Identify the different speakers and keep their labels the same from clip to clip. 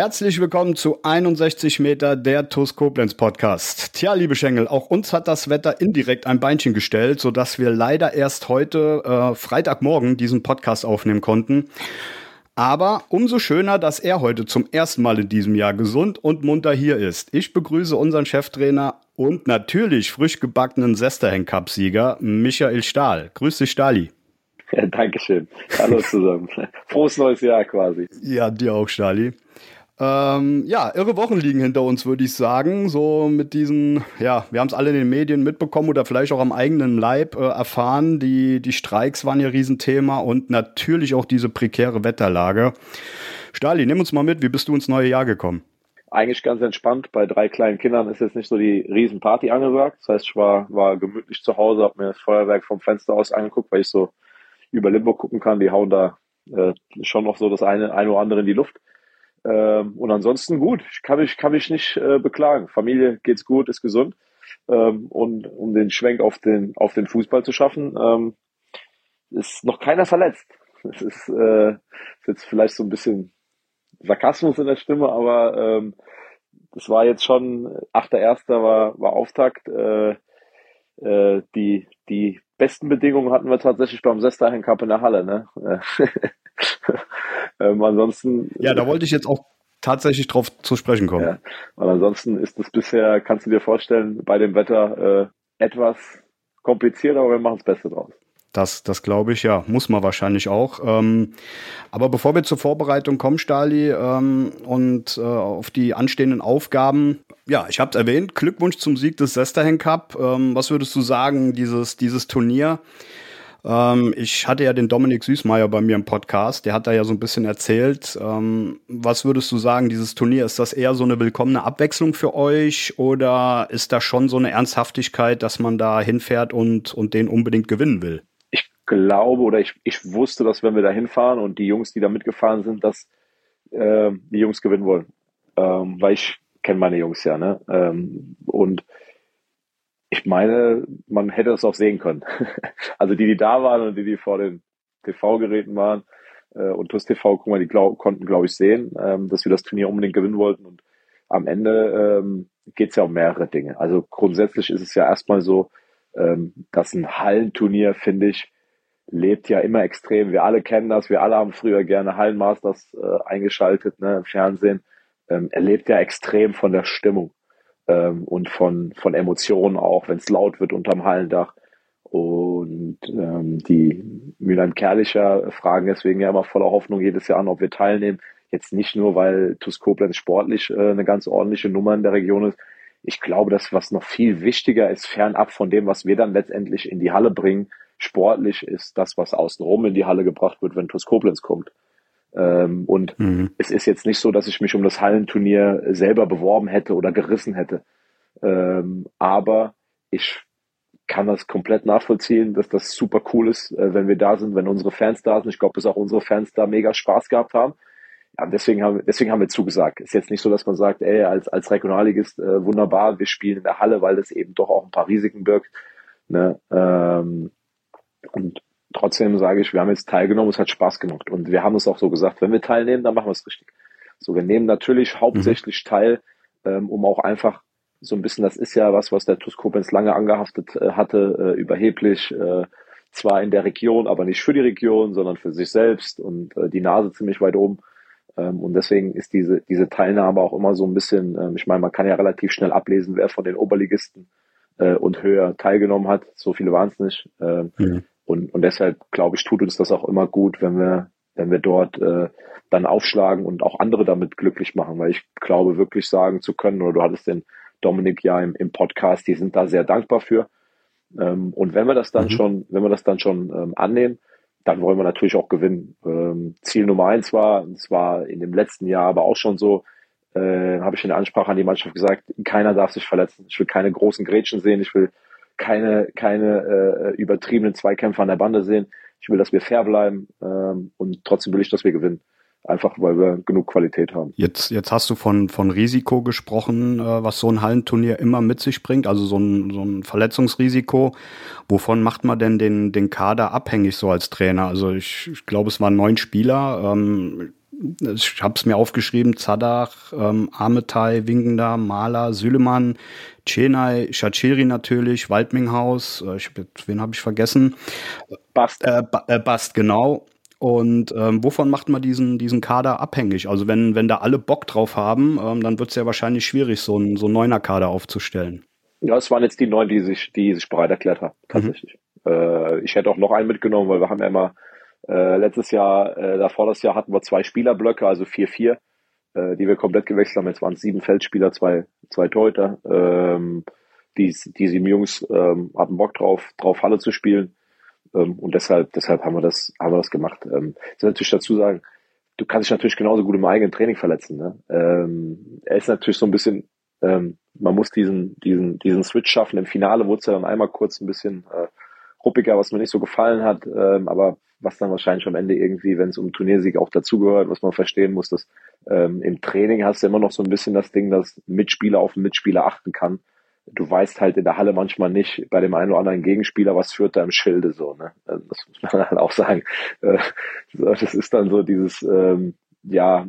Speaker 1: Herzlich willkommen zu 61 Meter der TUS Koblenz Podcast. Tja, liebe Schengel, auch uns hat das Wetter indirekt ein Beinchen gestellt, sodass wir leider erst heute, äh, Freitagmorgen, diesen Podcast aufnehmen konnten. Aber umso schöner, dass er heute zum ersten Mal in diesem Jahr gesund und munter hier ist. Ich begrüße unseren Cheftrainer und natürlich frisch gebackenen Sesterhen Cup Sieger Michael Stahl. Grüß dich, Stahli.
Speaker 2: Ja, Dankeschön. Hallo zusammen. Frohes neues Jahr quasi.
Speaker 1: Ja, dir auch, Stahli. Ähm, ja, irre Wochen liegen hinter uns, würde ich sagen. So mit diesen, ja, wir haben es alle in den Medien mitbekommen oder vielleicht auch am eigenen Leib äh, erfahren. Die, die Streiks waren ja Riesenthema und natürlich auch diese prekäre Wetterlage. Stali, nimm uns mal mit, wie bist du ins neue Jahr gekommen?
Speaker 2: Eigentlich ganz entspannt. Bei drei kleinen Kindern ist jetzt nicht so die Riesenparty angesagt. Das heißt, ich war, war gemütlich zu Hause, habe mir das Feuerwerk vom Fenster aus angeguckt, weil ich so über Limburg gucken kann. Die hauen da äh, schon noch so das eine, eine oder andere in die Luft. Ähm, und ansonsten gut, ich kann mich, kann mich nicht äh, beklagen. Familie geht's gut, ist gesund. Ähm, und um den Schwenk auf den, auf den Fußball zu schaffen, ähm, ist noch keiner verletzt. Das ist, äh, ist jetzt vielleicht so ein bisschen Sarkasmus in der Stimme, aber ähm, das war jetzt schon, 8.1. war, war Auftakt. Äh, äh, die, die besten Bedingungen hatten wir tatsächlich beim Sesterhen Cup in der Halle. Ne?
Speaker 1: Ähm, ansonsten. Ja, da wollte ich jetzt auch tatsächlich drauf zu sprechen kommen. Ja.
Speaker 2: Und ansonsten ist es bisher, kannst du dir vorstellen, bei dem Wetter äh, etwas kompliziert, aber wir machen das Beste draus.
Speaker 1: Das, das glaube ich, ja, muss man wahrscheinlich auch. Ähm, aber bevor wir zur Vorbereitung kommen, Stali, ähm, und äh, auf die anstehenden Aufgaben, ja, ich habe es erwähnt, Glückwunsch zum Sieg des Sesterhen Cup. Ähm, was würdest du sagen, dieses, dieses Turnier? Ähm, ich hatte ja den Dominik Süßmeier bei mir im Podcast, der hat da ja so ein bisschen erzählt. Ähm, was würdest du sagen, dieses Turnier, ist das eher so eine willkommene Abwechslung für euch oder ist da schon so eine Ernsthaftigkeit, dass man da hinfährt und, und den unbedingt gewinnen will?
Speaker 2: Ich glaube oder ich, ich wusste, dass wenn wir da hinfahren und die Jungs, die da mitgefahren sind, dass äh, die Jungs gewinnen wollen. Ähm, weil ich kenne meine Jungs ja, ne? Ähm, und ich meine, man hätte es auch sehen können. also die, die da waren und die, die vor den TV-Geräten waren äh, und TUS TV, guck mal, die glaub, konnten, glaube ich, sehen, ähm, dass wir das Turnier unbedingt gewinnen wollten. Und am Ende ähm, geht es ja um mehrere Dinge. Also grundsätzlich ist es ja erstmal so, ähm, dass ein Hallenturnier, finde ich, lebt ja immer extrem. Wir alle kennen das, wir alle haben früher gerne Hallenmasters äh, eingeschaltet ne, im Fernsehen. Ähm, er lebt ja extrem von der Stimmung ähm, und von, von Emotionen auch, wenn es laut wird unterm Hallendach. Und ähm, die Mülheim Kerlicher fragen deswegen ja immer voller Hoffnung jedes Jahr an, ob wir teilnehmen. Jetzt nicht nur, weil TuS Koblenz sportlich äh, eine ganz ordentliche Nummer in der Region ist. Ich glaube, dass was noch viel wichtiger ist, fernab von dem, was wir dann letztendlich in die Halle bringen, sportlich ist das, was außenrum in die Halle gebracht wird, wenn TuS Koblenz kommt. Ähm, und mhm. es ist jetzt nicht so, dass ich mich um das Hallenturnier selber beworben hätte oder gerissen hätte. Ähm, aber ich kann das komplett nachvollziehen, dass das super cool ist, äh, wenn wir da sind, wenn unsere Fans da sind. Ich glaube, dass auch unsere Fans da mega Spaß gehabt haben. Ja, deswegen haben, deswegen haben wir zugesagt. Ist jetzt nicht so, dass man sagt, ey, als, als Regionalligist äh, wunderbar, wir spielen in der Halle, weil das eben doch auch ein paar Risiken birgt. Ne? Ähm, und trotzdem sage ich, wir haben jetzt teilgenommen, es hat Spaß gemacht. Und wir haben es auch so gesagt, wenn wir teilnehmen, dann machen wir es richtig. So, wir nehmen natürlich hauptsächlich mhm. teil, ähm, um auch einfach so ein bisschen, das ist ja was, was der TuS Koblenz lange angehaftet äh, hatte, äh, überheblich, äh, zwar in der Region, aber nicht für die Region, sondern für sich selbst und äh, die Nase ziemlich weit oben. Ähm, und deswegen ist diese, diese Teilnahme auch immer so ein bisschen, ähm, ich meine, man kann ja relativ schnell ablesen, wer von den Oberligisten äh, und höher teilgenommen hat. So viele waren es nicht. Ähm, mhm. Und, und deshalb, glaube ich, tut uns das auch immer gut, wenn wir, wenn wir dort äh, dann aufschlagen und auch andere damit glücklich machen, weil ich glaube wirklich sagen zu können, oder du hattest den Dominik ja im, im Podcast, die sind da sehr dankbar für. Ähm, und wenn wir das dann mhm. schon, wenn wir das dann schon ähm, annehmen, dann wollen wir natürlich auch gewinnen. Ähm, Ziel Nummer eins war, es war in dem letzten Jahr aber auch schon so, äh, habe ich in der Ansprache an die Mannschaft gesagt, keiner darf sich verletzen. Ich will keine großen Grätschen sehen, ich will keine, keine äh, übertriebenen Zweikämpfe an der Bande sehen. Ich will, dass wir fair bleiben ähm, und trotzdem will ich, dass wir gewinnen. Einfach weil wir genug Qualität haben.
Speaker 1: Jetzt, jetzt hast du von, von Risiko gesprochen, äh, was so ein Hallenturnier immer mit sich bringt, also so ein, so ein Verletzungsrisiko. Wovon macht man denn den, den Kader abhängig so als Trainer? Also ich, ich glaube, es waren neun Spieler. Ähm, ich habe es mir aufgeschrieben, Zadach, ähm, Ametai, Winkender, Maler, Süleman, Chenai, Shachiri natürlich, Waldminghaus, äh, ich, wen habe ich vergessen? Bast. Äh, äh, Bast, genau. Und ähm, wovon macht man diesen, diesen Kader abhängig? Also wenn, wenn da alle Bock drauf haben, ähm, dann wird es ja wahrscheinlich schwierig, so ein so ein neuner Kader aufzustellen.
Speaker 2: Ja, es waren jetzt die neun, die sich, die sich bereit erklärt haben, tatsächlich. Mhm. Äh, ich hätte auch noch einen mitgenommen, weil wir haben ja immer äh, letztes Jahr, äh, davor das Jahr hatten wir zwei Spielerblöcke, also 4-4, äh, die wir komplett gewechselt haben. Jetzt waren es sieben Feldspieler, zwei, zwei Torhüter. Ähm, die, die sieben Jungs ähm, hatten Bock drauf, drauf Halle zu spielen. Ähm, und deshalb, deshalb haben wir das, haben wir das gemacht. Ähm, ich will natürlich dazu sagen, du kannst dich natürlich genauso gut im eigenen Training verletzen. Ne? Ähm, er ist natürlich so ein bisschen, ähm, man muss diesen, diesen, diesen Switch schaffen. Im Finale wurde es ja dann einmal kurz ein bisschen äh, ruppiger, was mir nicht so gefallen hat. Ähm, aber was dann wahrscheinlich am Ende irgendwie, wenn es um Turniersieg auch dazugehört, was man verstehen muss, dass ähm, im Training hast du immer noch so ein bisschen das Ding, dass Mitspieler auf den Mitspieler achten kann. Du weißt halt in der Halle manchmal nicht bei dem einen oder anderen Gegenspieler, was führt da im Schilde so. Ne? Also das muss man halt auch sagen. Äh, das ist dann so dieses, ähm, ja,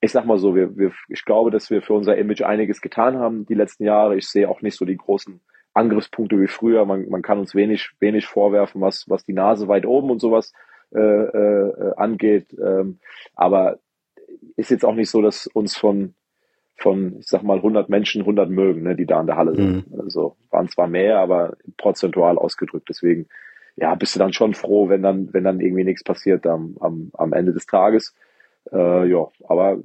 Speaker 2: ich sag mal so, wir, wir, ich glaube, dass wir für unser Image einiges getan haben die letzten Jahre. Ich sehe auch nicht so die großen Angriffspunkte wie früher. Man, man kann uns wenig, wenig vorwerfen, was, was die Nase weit oben und sowas äh, äh, angeht. Ähm, aber ist jetzt auch nicht so, dass uns von, von, ich sag mal, 100 Menschen 100 mögen, ne, die da in der Halle sind. Mhm. Also waren zwar mehr, aber prozentual ausgedrückt. Deswegen, ja, bist du dann schon froh, wenn dann, wenn dann irgendwie nichts passiert am, am, am Ende des Tages. Äh, ja, aber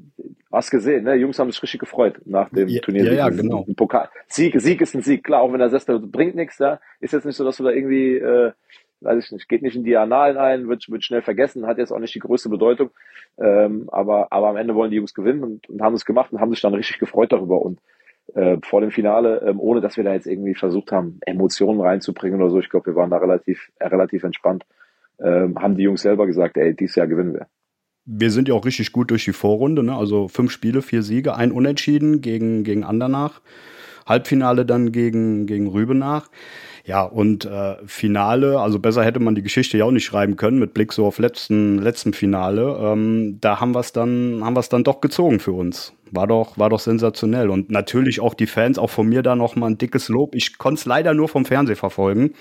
Speaker 2: hast gesehen, ne? Die Jungs haben sich richtig gefreut nach dem ja, Turnier.
Speaker 1: Ja, ja, genau.
Speaker 2: Ein Pokal. Sieg, Sieg ist ein Sieg, klar, auch wenn er Sester bringt nichts, ja. Ist jetzt nicht so, dass du da irgendwie, äh, weiß ich nicht, geht nicht in die Annalen ein, wird, wird schnell vergessen, hat jetzt auch nicht die größte Bedeutung. Ähm, aber, aber am Ende wollen die Jungs gewinnen und, und haben es gemacht und haben sich dann richtig gefreut darüber. Und äh, vor dem Finale, ähm, ohne dass wir da jetzt irgendwie versucht haben, Emotionen reinzubringen oder so, ich glaube, wir waren da relativ, relativ entspannt, ähm, haben die Jungs selber gesagt, ey, dieses Jahr gewinnen wir
Speaker 1: wir sind ja auch richtig gut durch die Vorrunde, ne? Also fünf Spiele, vier Siege, ein Unentschieden gegen, gegen Andernach. Halbfinale dann gegen, gegen Rübenach. Ja, und äh, Finale, also besser hätte man die Geschichte ja auch nicht schreiben können, mit Blick so auf letzten, letzten Finale. Ähm, da haben wir es dann, dann doch gezogen für uns. War doch, war doch sensationell. Und natürlich auch die Fans, auch von mir da nochmal ein dickes Lob. Ich konnte es leider nur vom Fernsehen verfolgen.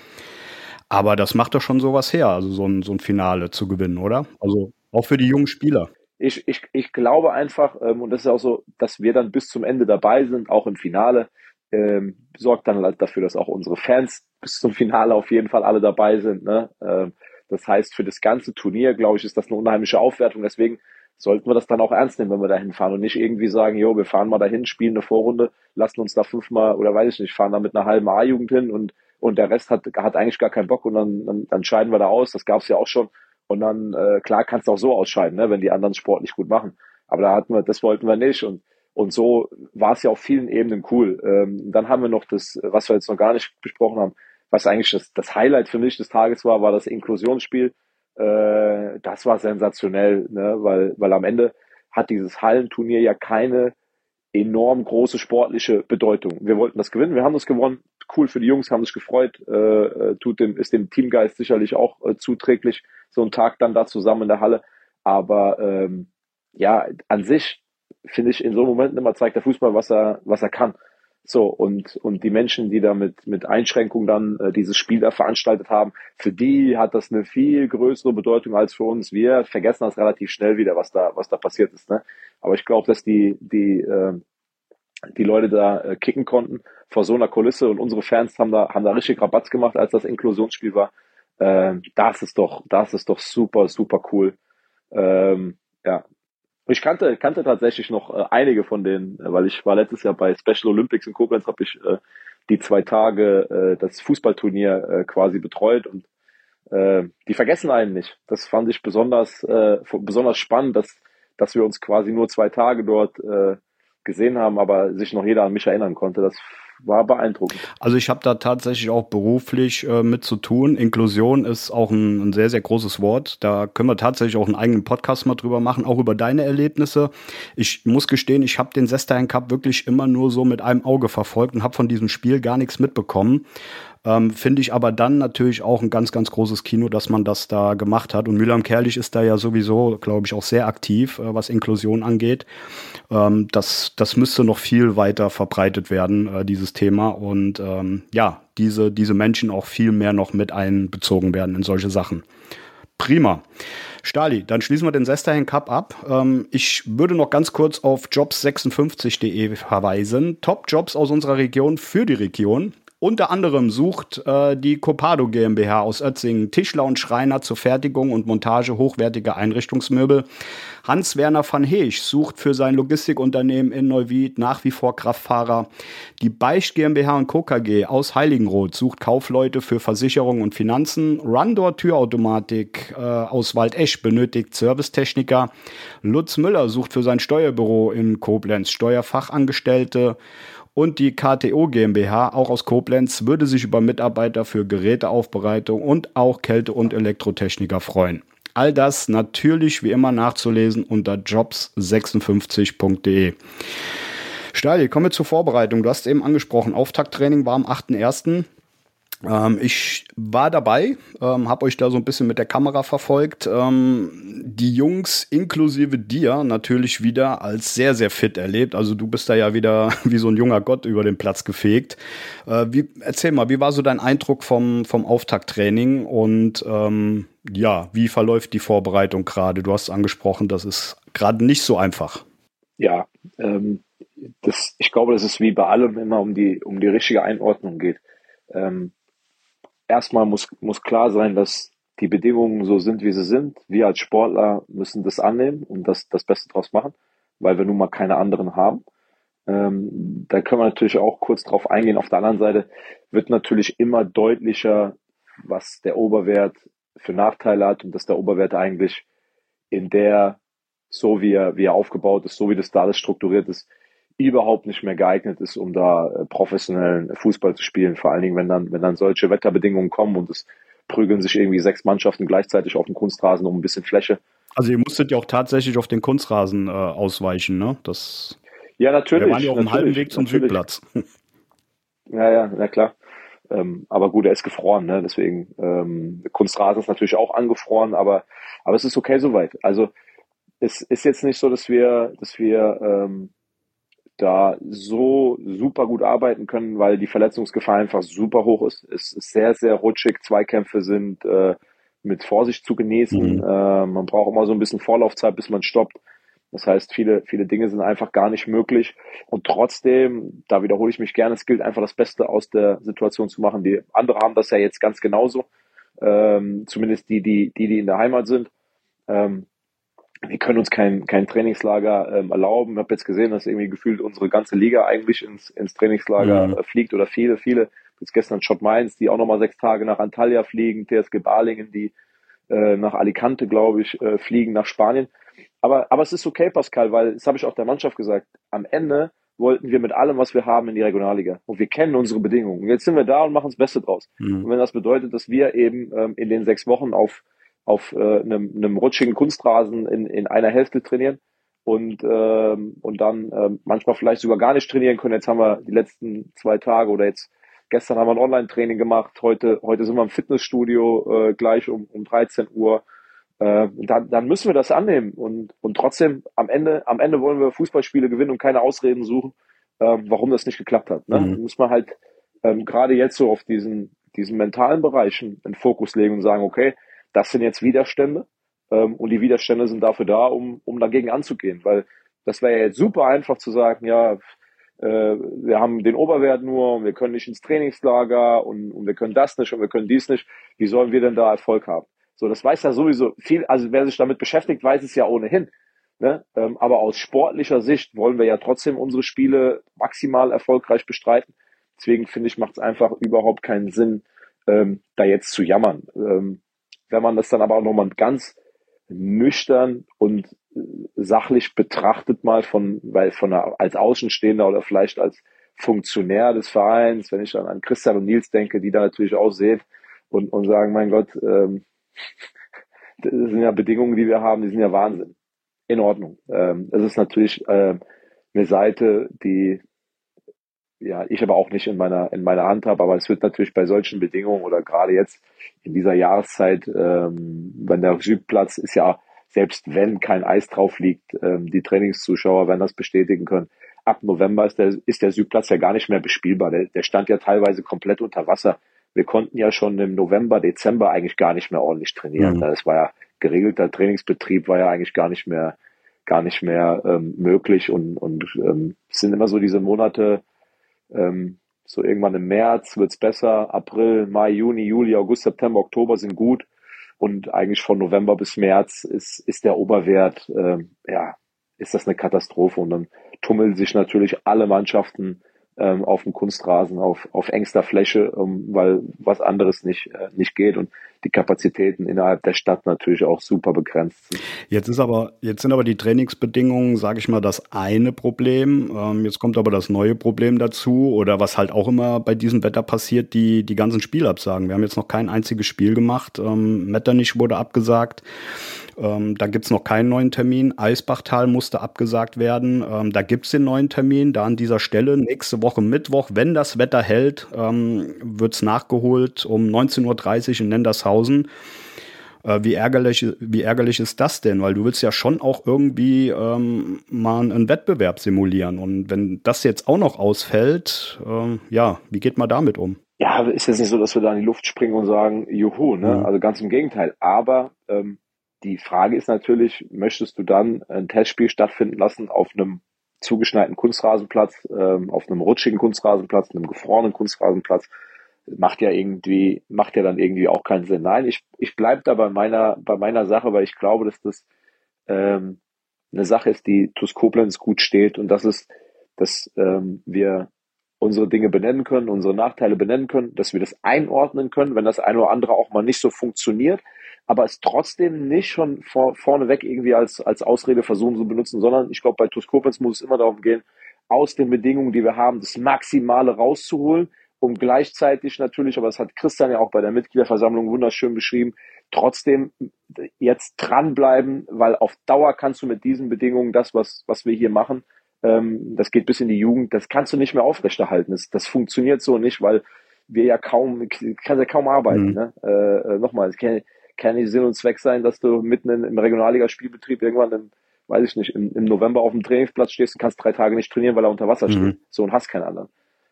Speaker 1: Aber das macht doch schon sowas her, also so ein, so ein Finale zu gewinnen, oder? Also auch für die jungen Spieler.
Speaker 2: Ich, ich, ich glaube einfach, ähm, und das ist auch so, dass wir dann bis zum Ende dabei sind, auch im Finale, ähm, sorgt dann halt dafür, dass auch unsere Fans bis zum Finale auf jeden Fall alle dabei sind. Ne? Ähm, das heißt, für das ganze Turnier, glaube ich, ist das eine unheimliche Aufwertung. Deswegen sollten wir das dann auch ernst nehmen, wenn wir dahin fahren und nicht irgendwie sagen, jo, wir fahren mal dahin, spielen eine Vorrunde, lassen uns da fünfmal oder weiß ich nicht, fahren da mit einer halben A-Jugend hin und, und der Rest hat, hat eigentlich gar keinen Bock und dann, dann, dann scheiden wir da aus. Das gab es ja auch schon. Und dann, äh, klar, kannst du auch so ausscheiden, ne, wenn die anderen sportlich gut machen. Aber da hatten wir, das wollten wir nicht. Und, und so war es ja auf vielen Ebenen cool. Ähm, dann haben wir noch das, was wir jetzt noch gar nicht besprochen haben, was eigentlich das, das Highlight für mich des Tages war, war das Inklusionsspiel. Äh, das war sensationell, ne, weil, weil am Ende hat dieses Hallenturnier ja keine enorm große sportliche Bedeutung. Wir wollten das gewinnen, wir haben das gewonnen. Cool für die Jungs, haben sich gefreut. Äh, äh tut dem, ist dem Teamgeist sicherlich auch äh, zuträglich so ein Tag dann da zusammen in der Halle. Aber ähm, ja, an sich finde ich in so Momenten immer zeigt der Fußball, was er, was er kann. So, und, und die Menschen, die da mit, mit Einschränkungen dann äh, dieses Spiel da veranstaltet haben, für die hat das eine viel größere Bedeutung als für uns. Wir vergessen das relativ schnell wieder, was da, was da passiert ist. Ne? Aber ich glaube, dass die, die, äh, die Leute da äh, kicken konnten vor so einer Kulisse und unsere Fans haben da, haben da richtig Rabatz gemacht, als das Inklusionsspiel war. Ähm, das ist doch, das ist doch super, super cool. Ähm, ja. Ich kannte, kannte tatsächlich noch äh, einige von denen, äh, weil ich war letztes Jahr bei Special Olympics in Koblenz, habe ich äh, die zwei Tage äh, das Fußballturnier äh, quasi betreut und äh, die vergessen einen nicht. Das fand ich besonders, äh, besonders spannend, dass, dass wir uns quasi nur zwei Tage dort äh, gesehen haben, aber sich noch jeder an mich erinnern konnte. Das war beeindruckend.
Speaker 1: Also ich habe da tatsächlich auch beruflich äh, mit zu tun. Inklusion ist auch ein, ein, sehr, sehr großes Wort. Da können wir tatsächlich auch einen eigenen Podcast mal drüber machen, auch über deine Erlebnisse. Ich muss gestehen, ich habe den Sestein Cup wirklich immer nur so mit einem Auge verfolgt und habe von diesem Spiel gar nichts mitbekommen. Ähm, Finde ich aber dann natürlich auch ein ganz, ganz großes Kino, dass man das da gemacht hat. Und Mühlheim Kerlich ist da ja sowieso, glaube ich, auch sehr aktiv, äh, was Inklusion angeht. Ähm, das, das müsste noch viel weiter verbreitet werden, äh, dieses Thema. Und ähm, ja, diese, diese Menschen auch viel mehr noch mit einbezogen werden in solche Sachen. Prima. Stali, dann schließen wir den Sesterhen Cup ab. Ähm, ich würde noch ganz kurz auf jobs56.de verweisen. Top-Jobs aus unserer Region für die Region. Unter anderem sucht äh, die Copado GmbH aus Ötzingen Tischler und Schreiner zur Fertigung und Montage hochwertiger Einrichtungsmöbel. Hans-Werner van Heesch sucht für sein Logistikunternehmen in Neuwied nach wie vor Kraftfahrer. Die Beicht GmbH und Co. KG aus Heiligenroth sucht Kaufleute für Versicherung und Finanzen. Rundor Türautomatik äh, aus Waldesch benötigt Servicetechniker. Lutz Müller sucht für sein Steuerbüro in Koblenz Steuerfachangestellte. Und die KTO GmbH, auch aus Koblenz, würde sich über Mitarbeiter für Geräteaufbereitung und auch Kälte- und Elektrotechniker freuen. All das natürlich wie immer nachzulesen unter jobs56.de. Stali, kommen wir zur Vorbereitung. Du hast eben angesprochen, Auftakttraining war am 8.1. Ähm, ich war dabei, ähm, habe euch da so ein bisschen mit der Kamera verfolgt. Ähm, die Jungs inklusive dir natürlich wieder als sehr, sehr fit erlebt. Also du bist da ja wieder wie so ein junger Gott über den Platz gefegt. Äh, wie, erzähl mal, wie war so dein Eindruck vom, vom Auftakttraining und ähm, ja, wie verläuft die Vorbereitung gerade? Du hast angesprochen, das ist gerade nicht so einfach.
Speaker 2: Ja, ähm, das, ich glaube, dass es wie bei allem immer um die, um die richtige Einordnung geht. Ähm, erstmal muss, muss klar sein, dass die Bedingungen so sind, wie sie sind. Wir als Sportler müssen das annehmen und das, das Beste draus machen, weil wir nun mal keine anderen haben. Ähm, da können wir natürlich auch kurz drauf eingehen. Auf der anderen Seite wird natürlich immer deutlicher, was der Oberwert für Nachteile hat und dass der Oberwert eigentlich in der, so wie er, wie er aufgebaut ist, so wie das da alles strukturiert ist, überhaupt nicht mehr geeignet ist, um da äh, professionellen Fußball zu spielen. Vor allen Dingen, wenn dann, wenn dann solche Wetterbedingungen kommen und es prügeln sich irgendwie sechs Mannschaften gleichzeitig auf dem Kunstrasen um ein bisschen Fläche.
Speaker 1: Also ihr musstet ja auch tatsächlich auf den Kunstrasen äh, ausweichen, ne? Das
Speaker 2: ja, natürlich. Wir
Speaker 1: waren ja auf dem halben Weg zum natürlich. Südplatz.
Speaker 2: Ja, ja, na klar. Ähm, aber gut, er ist gefroren, ne? Deswegen ähm, Kunstrasen ist natürlich auch angefroren, aber aber es ist okay soweit. Also es ist jetzt nicht so, dass wir, dass wir ähm, da so super gut arbeiten können, weil die Verletzungsgefahr einfach super hoch ist. Es ist sehr, sehr rutschig. Zweikämpfe sind äh, mit Vorsicht zu genießen. Mhm. Äh, man braucht immer so ein bisschen Vorlaufzeit, bis man stoppt. Das heißt, viele, viele Dinge sind einfach gar nicht möglich. Und trotzdem, da wiederhole ich mich gerne, es gilt einfach das Beste aus der Situation zu machen. Die andere haben das ja jetzt ganz genauso. Ähm, zumindest die, die, die, die in der Heimat sind. Ähm, wir können uns kein, kein Trainingslager ähm, erlauben. Ich habe jetzt gesehen, dass irgendwie gefühlt unsere ganze Liga eigentlich ins, ins Trainingslager mhm. äh, fliegt oder viele, viele. Jetzt gestern Schott Mainz, die auch nochmal sechs Tage nach Antalya fliegen, TSG Balingen, die äh, nach Alicante, glaube ich, äh, fliegen, nach Spanien. Aber, aber es ist okay, Pascal, weil, das habe ich auch der Mannschaft gesagt, am Ende wollten wir mit allem, was wir haben, in die Regionalliga. Und wir kennen unsere Bedingungen. Und jetzt sind wir da und machen das Beste draus. Mhm. Und wenn das bedeutet, dass wir eben ähm, in den sechs Wochen auf auf äh, einem, einem rutschigen Kunstrasen in, in einer Hälfte trainieren und, ähm, und dann ähm, manchmal vielleicht sogar gar nicht trainieren können. Jetzt haben wir die letzten zwei Tage oder jetzt gestern haben wir ein Online-Training gemacht, heute, heute sind wir im Fitnessstudio äh, gleich um, um 13 Uhr. Äh, dann, dann müssen wir das annehmen und, und trotzdem am Ende, am Ende wollen wir Fußballspiele gewinnen und keine Ausreden suchen, äh, warum das nicht geklappt hat. Ne? Mhm. Muss man halt ähm, gerade jetzt so auf diesen, diesen mentalen Bereichen einen Fokus legen und sagen, okay, das sind jetzt Widerstände ähm, und die Widerstände sind dafür da, um, um dagegen anzugehen, weil das wäre ja jetzt super einfach zu sagen, ja, äh, wir haben den Oberwert nur und wir können nicht ins Trainingslager und, und wir können das nicht und wir können dies nicht. Wie sollen wir denn da Erfolg haben? So, das weiß ja sowieso viel, also wer sich damit beschäftigt, weiß es ja ohnehin. Ne? Ähm, aber aus sportlicher Sicht wollen wir ja trotzdem unsere Spiele maximal erfolgreich bestreiten. Deswegen finde ich, macht es einfach überhaupt keinen Sinn, ähm, da jetzt zu jammern. Ähm, wenn man das dann aber auch nochmal ganz nüchtern und sachlich betrachtet mal von, weil von einer, als Außenstehender oder vielleicht als Funktionär des Vereins, wenn ich dann an Christian und Nils denke, die da natürlich auch sehen und, und sagen, mein Gott, ähm, das sind ja Bedingungen, die wir haben, die sind ja Wahnsinn. In Ordnung. Ähm, es ist natürlich äh, eine Seite, die ja ich aber auch nicht in meiner in meiner Hand habe, aber es wird natürlich bei solchen Bedingungen oder gerade jetzt in dieser Jahreszeit, ähm, wenn der Südplatz ist ja selbst wenn kein Eis drauf liegt, ähm, die Trainingszuschauer werden das bestätigen können. Ab November ist der, ist der Südplatz ja gar nicht mehr bespielbar. Der, der stand ja teilweise komplett unter Wasser. Wir konnten ja schon im November, Dezember eigentlich gar nicht mehr ordentlich trainieren. Mhm. Das war ja geregelter Trainingsbetrieb, war ja eigentlich gar nicht mehr, gar nicht mehr ähm, möglich. Und, und ähm, es sind immer so diese Monate, ähm, so irgendwann im März wird's besser, April, Mai, Juni, Juli, August, September, Oktober sind gut. Und eigentlich von November bis März ist, ist der Oberwert, ähm, ja, ist das eine Katastrophe. Und dann tummeln sich natürlich alle Mannschaften ähm, auf dem Kunstrasen auf, auf engster Fläche, ähm, weil was anderes nicht, äh, nicht geht und die Kapazitäten innerhalb der Stadt natürlich auch super begrenzt sind.
Speaker 1: Jetzt ist aber, jetzt sind aber die Trainingsbedingungen, sage ich mal, das eine Problem. Ähm, jetzt kommt aber das neue Problem dazu oder was halt auch immer bei diesem Wetter passiert, die, die ganzen Spielabsagen. Wir haben jetzt noch kein einziges Spiel gemacht. Ähm, Metternich wurde abgesagt. Ähm, da gibt's noch keinen neuen Termin. Eisbachtal musste abgesagt werden. Ähm, da gibt's den neuen Termin. Da an dieser Stelle nächste Woche Mittwoch, wenn das Wetter hält, ähm, wird's nachgeholt um 19.30 Uhr in Nendershausen. Äh, wie, ärgerlich, wie ärgerlich ist das denn? Weil du willst ja schon auch irgendwie ähm, mal einen Wettbewerb simulieren. Und wenn das jetzt auch noch ausfällt, ähm, ja, wie geht man damit um?
Speaker 2: Ja, ist jetzt nicht so, dass wir da in die Luft springen und sagen, juhu, ne? Mhm. Also ganz im Gegenteil. Aber ähm, die Frage ist natürlich, möchtest du dann ein Testspiel stattfinden lassen auf einem zugeschneiten Kunstrasenplatz, ähm, auf einem rutschigen Kunstrasenplatz, einem gefrorenen Kunstrasenplatz? Macht ja irgendwie, macht ja dann irgendwie auch keinen Sinn. Nein, ich, ich bleib da bei meiner, bei meiner Sache, weil ich glaube, dass das ähm, eine Sache ist, die TuS Koblenz gut steht und das ist, dass ähm, wir unsere Dinge benennen können, unsere Nachteile benennen können, dass wir das einordnen können, wenn das eine oder andere auch mal nicht so funktioniert, aber es trotzdem nicht schon vor, vorneweg irgendwie als, als Ausrede versuchen zu benutzen, sondern ich glaube, bei Tuskopens muss es immer darum gehen, aus den Bedingungen, die wir haben, das Maximale rauszuholen, um gleichzeitig natürlich, aber das hat Christian ja auch bei der Mitgliederversammlung wunderschön beschrieben, trotzdem jetzt dranbleiben, weil auf Dauer kannst du mit diesen Bedingungen das, was, was wir hier machen, ähm, das geht bis in die Jugend, das kannst du nicht mehr aufrechterhalten. Das, das funktioniert so nicht, weil wir ja kaum, kannst ja kaum arbeiten. Mhm. Ne? Äh, äh nochmal, es kann, kann nicht Sinn und Zweck sein, dass du mitten in, im Regionalligaspielbetrieb irgendwann im, weiß ich nicht, im, im November auf dem Trainingsplatz stehst und kannst drei Tage nicht trainieren, weil er unter Wasser steht. Mhm. So und hast keinen anderen.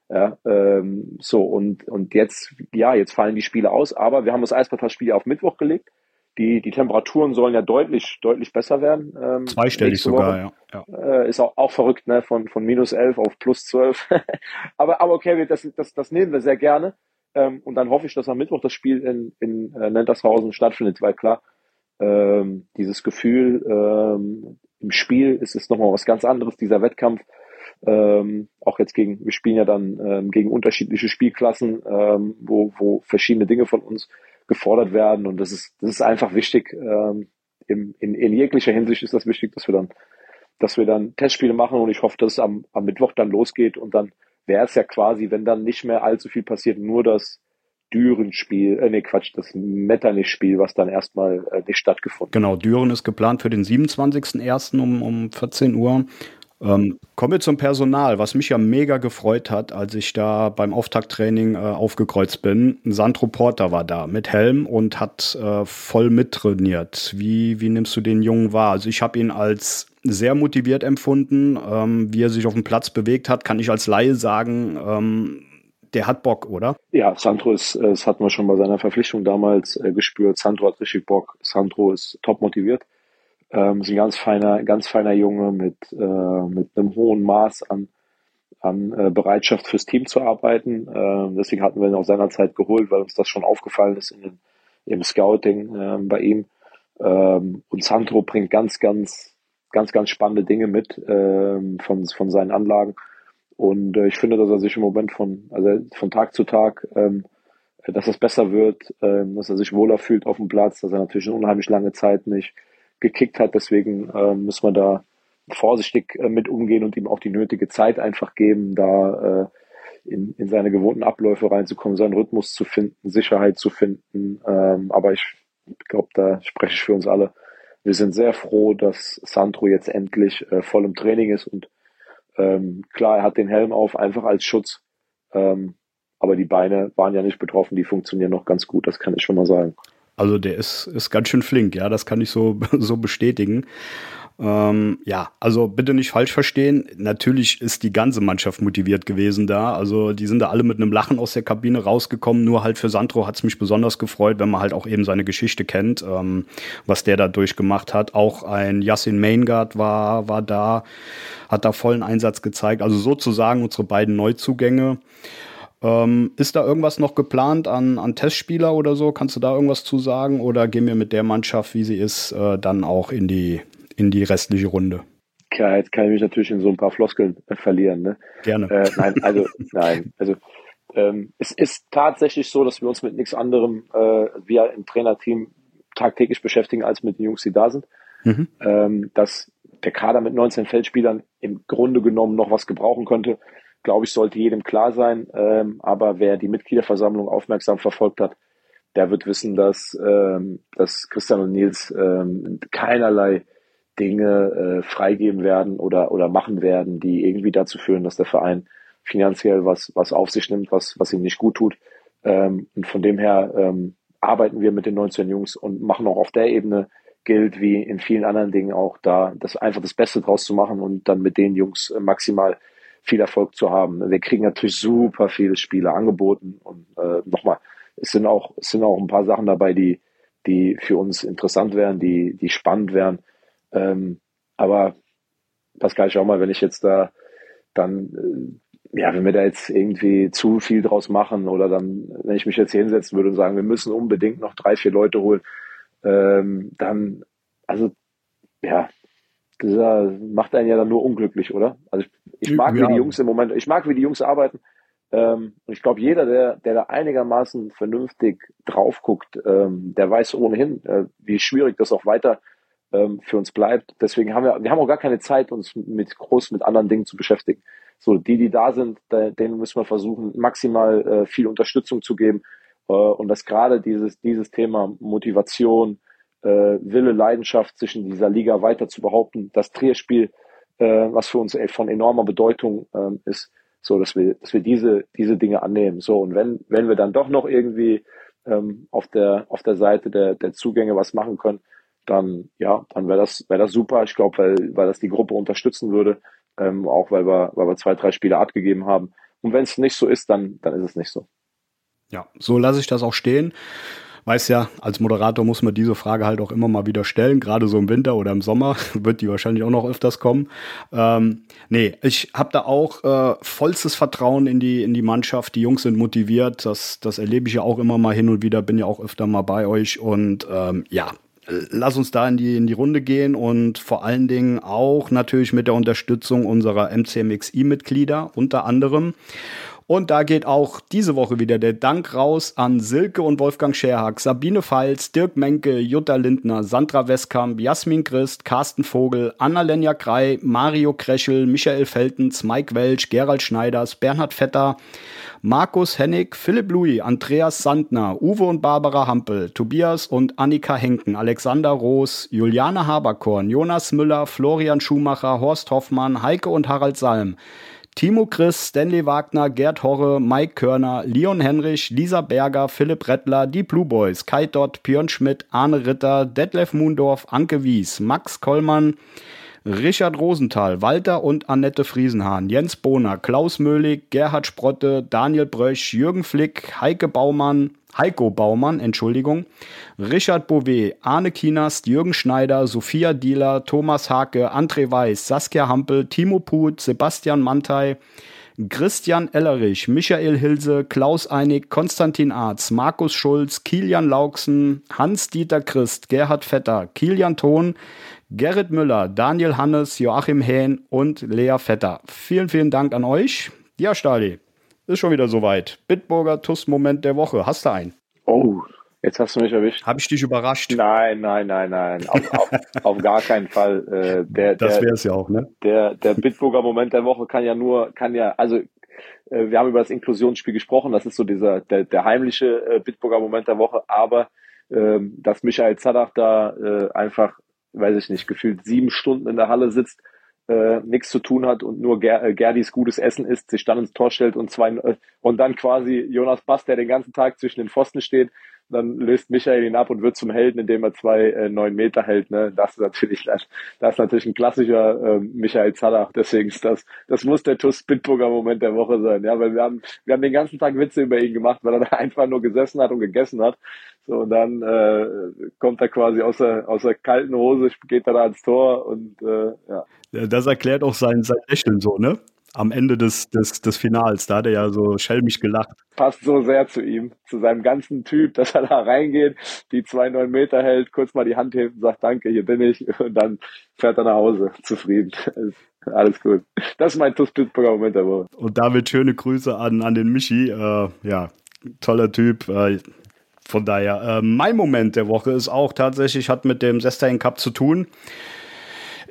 Speaker 2: Ja, ähm, so und und jetzt ja jetzt fallen die Spiele aus, aber wir haben das Eisbadspiel auf Mittwoch gelegt. Die, die Temperaturen sollen ja deutlich, deutlich besser werden.
Speaker 1: Ähm, Zweistellig sogar, ja. ja.
Speaker 2: Äh, ist auch, auch verrückt, ne? Von, von minus 11 auf plus 12. aber, aber okay, das, das, das nehmen wir sehr gerne. Ähm, und dann hoffe ich, dass am Mittwoch das Spiel in, in äh, Nentershausen stattfindet, weil klar, ähm, dieses Gefühl ähm, im Spiel ist es nochmal was ganz anderes, dieser Wettkampf. Ähm, auch jetzt gegen, wir spielen ja dann ähm, gegen unterschiedliche Spielklassen, ähm, wo, wo verschiedene Dinge von uns gefordert werden. Und das ist, das ist einfach wichtig. Ähm, in, in, in jeglicher Hinsicht ist das wichtig, dass wir dann, dass wir dann Testspiele machen und ich hoffe, dass es am, am Mittwoch dann losgeht und dann wäre es ja quasi, wenn dann nicht mehr allzu viel passiert, nur das Düren-Spiel, äh, nee, Quatsch, das Metternich-Spiel, was dann erstmal äh, nicht stattgefunden
Speaker 1: Genau, Düren ist geplant für den 27.01. um, um 14 Uhr. Ähm, kommen wir zum Personal, was mich ja mega gefreut hat, als ich da beim Auftakttraining äh, aufgekreuzt bin. Sandro Porter war da mit Helm und hat äh, voll mittrainiert. Wie, wie nimmst du den Jungen wahr? Also ich habe ihn als sehr motiviert empfunden, ähm, wie er sich auf dem Platz bewegt hat, kann ich als Laie sagen, ähm, der hat Bock, oder?
Speaker 2: Ja, Sandro ist, äh, das hatten wir schon bei seiner Verpflichtung damals äh, gespürt. Sandro hat richtig Bock. Sandro ist top motiviert. Ähm, ist ein ganz feiner, ganz feiner Junge mit, äh, mit einem hohen Maß an, an äh, Bereitschaft fürs Team zu arbeiten. Ähm, deswegen hatten wir ihn auch seinerzeit geholt, weil uns das schon aufgefallen ist in den, im Scouting äh, bei ihm. Ähm, und Sandro bringt ganz, ganz, ganz, ganz spannende Dinge mit ähm, von, von seinen Anlagen. Und äh, ich finde, dass er sich im Moment von, also von Tag zu Tag, ähm, dass es besser wird, ähm, dass er sich wohler fühlt auf dem Platz, dass er natürlich eine unheimlich lange Zeit nicht gekickt hat. Deswegen äh, müssen wir da vorsichtig äh, mit umgehen und ihm auch die nötige Zeit einfach geben, da äh, in, in seine gewohnten Abläufe reinzukommen, seinen Rhythmus zu finden, Sicherheit zu finden. Ähm, aber ich glaube, da spreche ich für uns alle. Wir sind sehr froh, dass Sandro jetzt endlich äh, voll im Training ist und ähm, klar, er hat den Helm auf, einfach als Schutz. Ähm, aber die Beine waren ja nicht betroffen, die funktionieren noch ganz gut, das kann ich schon mal sagen.
Speaker 1: Also der ist, ist ganz schön flink, ja, das kann ich so, so bestätigen. Ähm, ja, also bitte nicht falsch verstehen. Natürlich ist die ganze Mannschaft motiviert gewesen da. Also die sind da alle mit einem Lachen aus der Kabine rausgekommen. Nur halt für Sandro hat es mich besonders gefreut, wenn man halt auch eben seine Geschichte kennt, ähm, was der da durchgemacht hat. Auch ein Yassin Maingard war, war da, hat da vollen Einsatz gezeigt. Also sozusagen unsere beiden Neuzugänge. Ähm, ist da irgendwas noch geplant an, an Testspieler oder so? Kannst du da irgendwas zu sagen? Oder gehen wir mit der Mannschaft, wie sie ist, äh, dann auch in die, in die restliche Runde?
Speaker 2: Ja, jetzt kann ich mich natürlich in so ein paar Floskeln äh, verlieren. Ne?
Speaker 1: Gerne.
Speaker 2: Äh, nein, also nein, also ähm, es ist tatsächlich so, dass wir uns mit nichts anderem, äh, wir im Trainerteam tagtäglich beschäftigen, als mit den Jungs, die da sind. Mhm. Ähm, dass der Kader mit 19 Feldspielern im Grunde genommen noch was gebrauchen könnte, glaube ich, sollte jedem klar sein. Ähm, aber wer die Mitgliederversammlung aufmerksam verfolgt hat, der wird wissen, dass, ähm, dass Christian und Nils ähm, keinerlei Dinge äh, freigeben werden oder, oder machen werden, die irgendwie dazu führen, dass der Verein finanziell was, was auf sich nimmt, was, was ihm nicht gut tut. Ähm, und von dem her ähm, arbeiten wir mit den 19 Jungs und machen auch auf der Ebene gilt wie in vielen anderen Dingen auch da, das einfach das Beste draus zu machen und dann mit den Jungs äh, maximal viel Erfolg zu haben. Wir kriegen natürlich super viele Spiele angeboten und äh, nochmal, es sind auch, es sind auch ein paar Sachen dabei, die, die für uns interessant wären, die, die spannend wären. Ähm, aber Pascal, schau mal, wenn ich jetzt da dann, äh, ja, wenn wir da jetzt irgendwie zu viel draus machen oder dann, wenn ich mich jetzt hier hinsetzen würde und sagen, wir müssen unbedingt noch drei, vier Leute holen, ähm, dann, also, ja, das macht einen ja dann nur unglücklich, oder? Also ich, ich mag, ja. wie die Jungs im Moment, ich mag, wie die Jungs arbeiten. Ähm, und ich glaube, jeder, der, der da einigermaßen vernünftig drauf guckt, ähm, der weiß ohnehin, äh, wie schwierig das auch weiter ähm, für uns bleibt. Deswegen haben wir, wir haben auch gar keine Zeit, uns mit groß mit anderen Dingen zu beschäftigen. So, die, die da sind, da, denen müssen wir versuchen, maximal äh, viel Unterstützung zu geben. Äh, und dass gerade dieses, dieses Thema Motivation, Wille, Leidenschaft zwischen dieser Liga weiter zu behaupten, das Trierspiel, äh, was für uns von enormer Bedeutung ähm, ist, so dass wir, dass wir diese, diese Dinge annehmen. So, und wenn, wenn wir dann doch noch irgendwie ähm, auf der, auf der Seite der, der Zugänge was machen können, dann ja, dann wäre das, wäre das super. Ich glaube, weil, weil das die Gruppe unterstützen würde, ähm, auch weil wir, weil wir zwei, drei Spiele abgegeben haben. Und wenn es nicht so ist, dann, dann ist es nicht so.
Speaker 1: Ja, so lasse ich das auch stehen. Weiß ja, als Moderator muss man diese Frage halt auch immer mal wieder stellen, gerade so im Winter oder im Sommer wird die wahrscheinlich auch noch öfters kommen. Ähm, nee, ich habe da auch äh, vollstes Vertrauen in die, in die Mannschaft. Die Jungs sind motiviert, das, das erlebe ich ja auch immer mal hin und wieder, bin ja auch öfter mal bei euch und ähm, ja, lass uns da in die, in die Runde gehen und vor allen Dingen auch natürlich mit der Unterstützung unserer MCMXI-Mitglieder unter anderem. Und da geht auch diese Woche wieder der Dank raus an Silke und Wolfgang Scherhack, Sabine Pfalz, Dirk Menke, Jutta Lindner, Sandra Westkamp, Jasmin Christ, Carsten Vogel, Anna-Lenja Krei, Mario Kreschel, Michael Feltens, Mike Welch, Gerald Schneiders, Bernhard Vetter, Markus Hennig, Philipp Louis, Andreas Sandner, Uwe und Barbara Hampel, Tobias und Annika Henken, Alexander Roos, Juliane Haberkorn, Jonas Müller, Florian Schumacher, Horst Hoffmann, Heike und Harald Salm, Timo Chris, Stanley Wagner, Gerd Horre, Mike Körner, Leon Henrich, Lisa Berger, Philipp Rettler, die Blue Boys, Kai Dott, Björn Schmidt, Arne Ritter, Detlef Mundorf, Anke Wies, Max Kollmann, Richard Rosenthal, Walter und Annette Friesenhahn, Jens Bohner, Klaus Möhlig, Gerhard Sprotte, Daniel Brösch, Jürgen Flick, Heike Baumann, Heiko Baumann, Entschuldigung, Richard Bouvet, Arne Kienast, Jürgen Schneider, Sophia Dieler, Thomas Hake, André Weiß, Saskia Hampel, Timo Put, Sebastian Mantei, Christian Ellerich, Michael Hilse, Klaus Einig, Konstantin Arz, Markus Schulz, Kilian Lauksen, Hans-Dieter Christ, Gerhard Vetter, Kilian Thon, Gerrit Müller, Daniel Hannes, Joachim Hähn und Lea Vetter. Vielen, vielen Dank an euch. Ja, Stali, ist schon wieder soweit. Bitburger Tuss-Moment der Woche. Hast du einen?
Speaker 2: Oh, Jetzt hast du mich erwischt.
Speaker 1: Habe ich dich überrascht?
Speaker 2: Nein, nein, nein, nein. Auf, auf, auf gar keinen Fall. Äh, der,
Speaker 1: das wäre es ja auch, ne?
Speaker 2: Der, der Bitburger Moment der Woche kann ja nur, kann ja, also äh, wir haben über das Inklusionsspiel gesprochen, das ist so dieser, der, der heimliche äh, Bitburger Moment der Woche, aber ähm, dass Michael Zadach da äh, einfach, weiß ich nicht, gefühlt sieben Stunden in der Halle sitzt, äh, nichts zu tun hat und nur Ger äh, Gerdis gutes Essen isst, sich dann ins Tor stellt und zwei äh, und dann quasi Jonas Bass, der den ganzen Tag zwischen den Pfosten steht, dann löst Michael ihn ab und wird zum Helden, indem er zwei äh, neun Meter hält. Ne? Das ist natürlich, das, ist natürlich ein klassischer äh, Michael Zadach. Deswegen ist das, das muss der TuS Bitburger Moment der Woche sein. Ja, weil wir haben, wir haben den ganzen Tag Witze über ihn gemacht, weil er da einfach nur gesessen hat und gegessen hat. So, und dann äh, kommt er quasi aus der, aus der kalten Hose, geht er da ans Tor und äh, ja.
Speaker 1: Das erklärt auch sein, sein Lächeln so, ne? am Ende des, des, des Finals. Da hat er ja so schelmisch gelacht.
Speaker 2: Passt so sehr zu ihm, zu seinem ganzen Typ, dass er da reingeht, die zwei neun Meter hält, kurz mal die Hand hebt und sagt, danke, hier bin ich. Und dann fährt er nach Hause, zufrieden. Alles gut. Das ist mein TuS Pittsburgher Moment der Woche.
Speaker 1: Und damit schöne Grüße an, an den Michi. Äh, ja, toller Typ. Von daher, äh, mein Moment der Woche ist auch tatsächlich, hat mit dem Sestain Cup zu tun.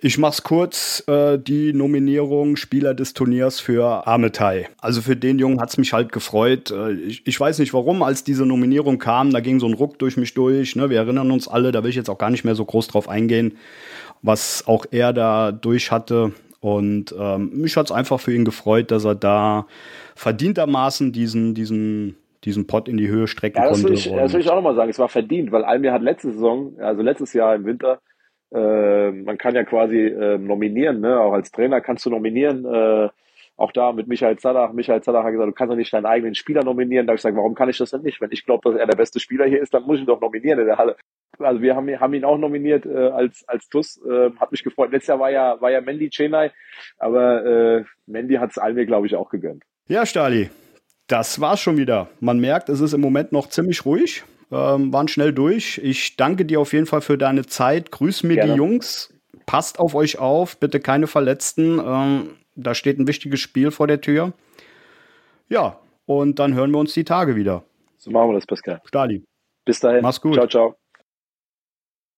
Speaker 1: Ich mach's kurz, äh, die Nominierung Spieler des Turniers für Ametai. Also für den Jungen hat's mich halt gefreut. Äh, ich, ich, weiß nicht warum, als diese Nominierung kam, da ging so ein Ruck durch mich durch. Ne? Wir erinnern uns alle, da will ich jetzt auch gar nicht mehr so groß drauf eingehen, was auch er da durch hatte. Und ähm, mich hat's einfach für ihn gefreut, dass er da verdientermaßen diesen, diesen diesen Pott in die Höhe strecken
Speaker 2: ja, das
Speaker 1: konnte.
Speaker 2: Will ich, das will ich auch nochmal sagen. Es war verdient, weil Almir hat letzte Saison, also letztes Jahr im Winter, äh, man kann ja quasi äh, nominieren, ne? auch als Trainer kannst du nominieren. Äh, auch da mit Michael Zadach. Michael Zadach hat gesagt, du kannst doch nicht deinen eigenen Spieler nominieren. Da habe ich gesagt, warum kann ich das denn nicht? Wenn ich glaube, dass er der beste Spieler hier ist, dann muss ich ihn doch nominieren in der Halle. Also wir haben, haben ihn auch nominiert äh, als als TUS. Äh, hat mich gefreut. Letztes Jahr war ja war ja Mandy Chenai, aber äh, Mandy hat es Almir, glaube ich, auch gegönnt.
Speaker 1: Ja, Stali, das war's schon wieder. Man merkt, es ist im Moment noch ziemlich ruhig. Ähm, waren schnell durch. Ich danke dir auf jeden Fall für deine Zeit. Grüß mir Gerne. die Jungs. Passt auf euch auf. Bitte keine Verletzten. Ähm, da steht ein wichtiges Spiel vor der Tür. Ja, und dann hören wir uns die Tage wieder.
Speaker 2: So machen wir das, Pascal.
Speaker 1: Stali.
Speaker 2: Bis dahin.
Speaker 1: Mach's gut.
Speaker 2: Ciao, ciao.